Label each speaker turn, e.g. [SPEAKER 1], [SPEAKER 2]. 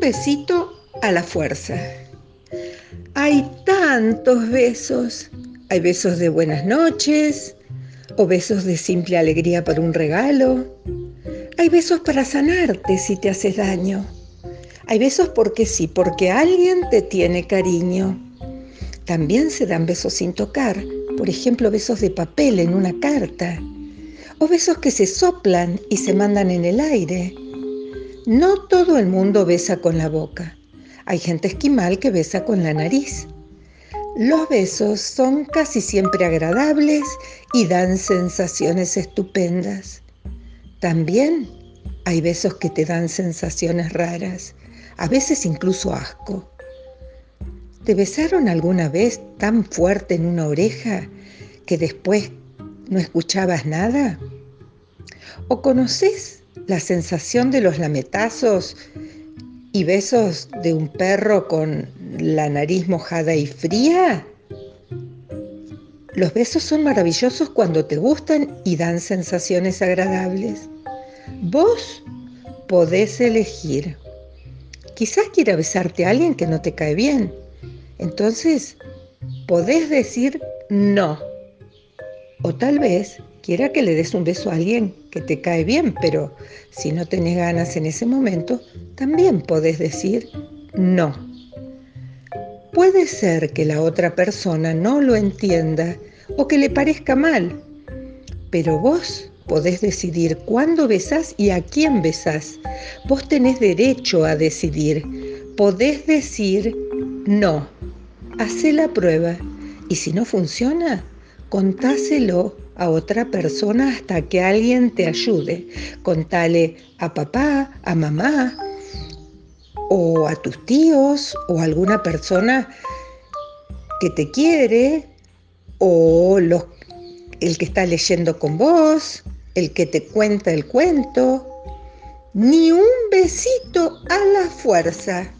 [SPEAKER 1] besito a la fuerza. Hay tantos besos. Hay besos de buenas noches o besos de simple alegría para un regalo. Hay besos para sanarte si te haces daño. Hay besos porque sí, porque alguien te tiene cariño. También se dan besos sin tocar, por ejemplo, besos de papel en una carta, o besos que se soplan y se mandan en el aire. No todo el mundo besa con la boca. Hay gente esquimal que besa con la nariz. Los besos son casi siempre agradables y dan sensaciones estupendas. También hay besos que te dan sensaciones raras, a veces incluso asco. ¿Te besaron alguna vez tan fuerte en una oreja que después no escuchabas nada? ¿O conoces la sensación de los lametazos y besos de un perro con la nariz mojada y fría? Los besos son maravillosos cuando te gustan y dan sensaciones agradables. Vos podés elegir. Quizás quiera besarte a alguien que no te cae bien. Entonces, podés decir no. O tal vez quiera que le des un beso a alguien que te cae bien, pero si no tenés ganas en ese momento, también podés decir no. Puede ser que la otra persona no lo entienda o que le parezca mal, pero vos podés decidir cuándo besás y a quién besás. Vos tenés derecho a decidir. Podés decir no. Hacé la prueba y si no funciona, contáselo a otra persona hasta que alguien te ayude. Contale a papá, a mamá, o a tus tíos, o a alguna persona que te quiere, o el que está leyendo con vos, el que te cuenta el cuento. Ni un besito a la fuerza.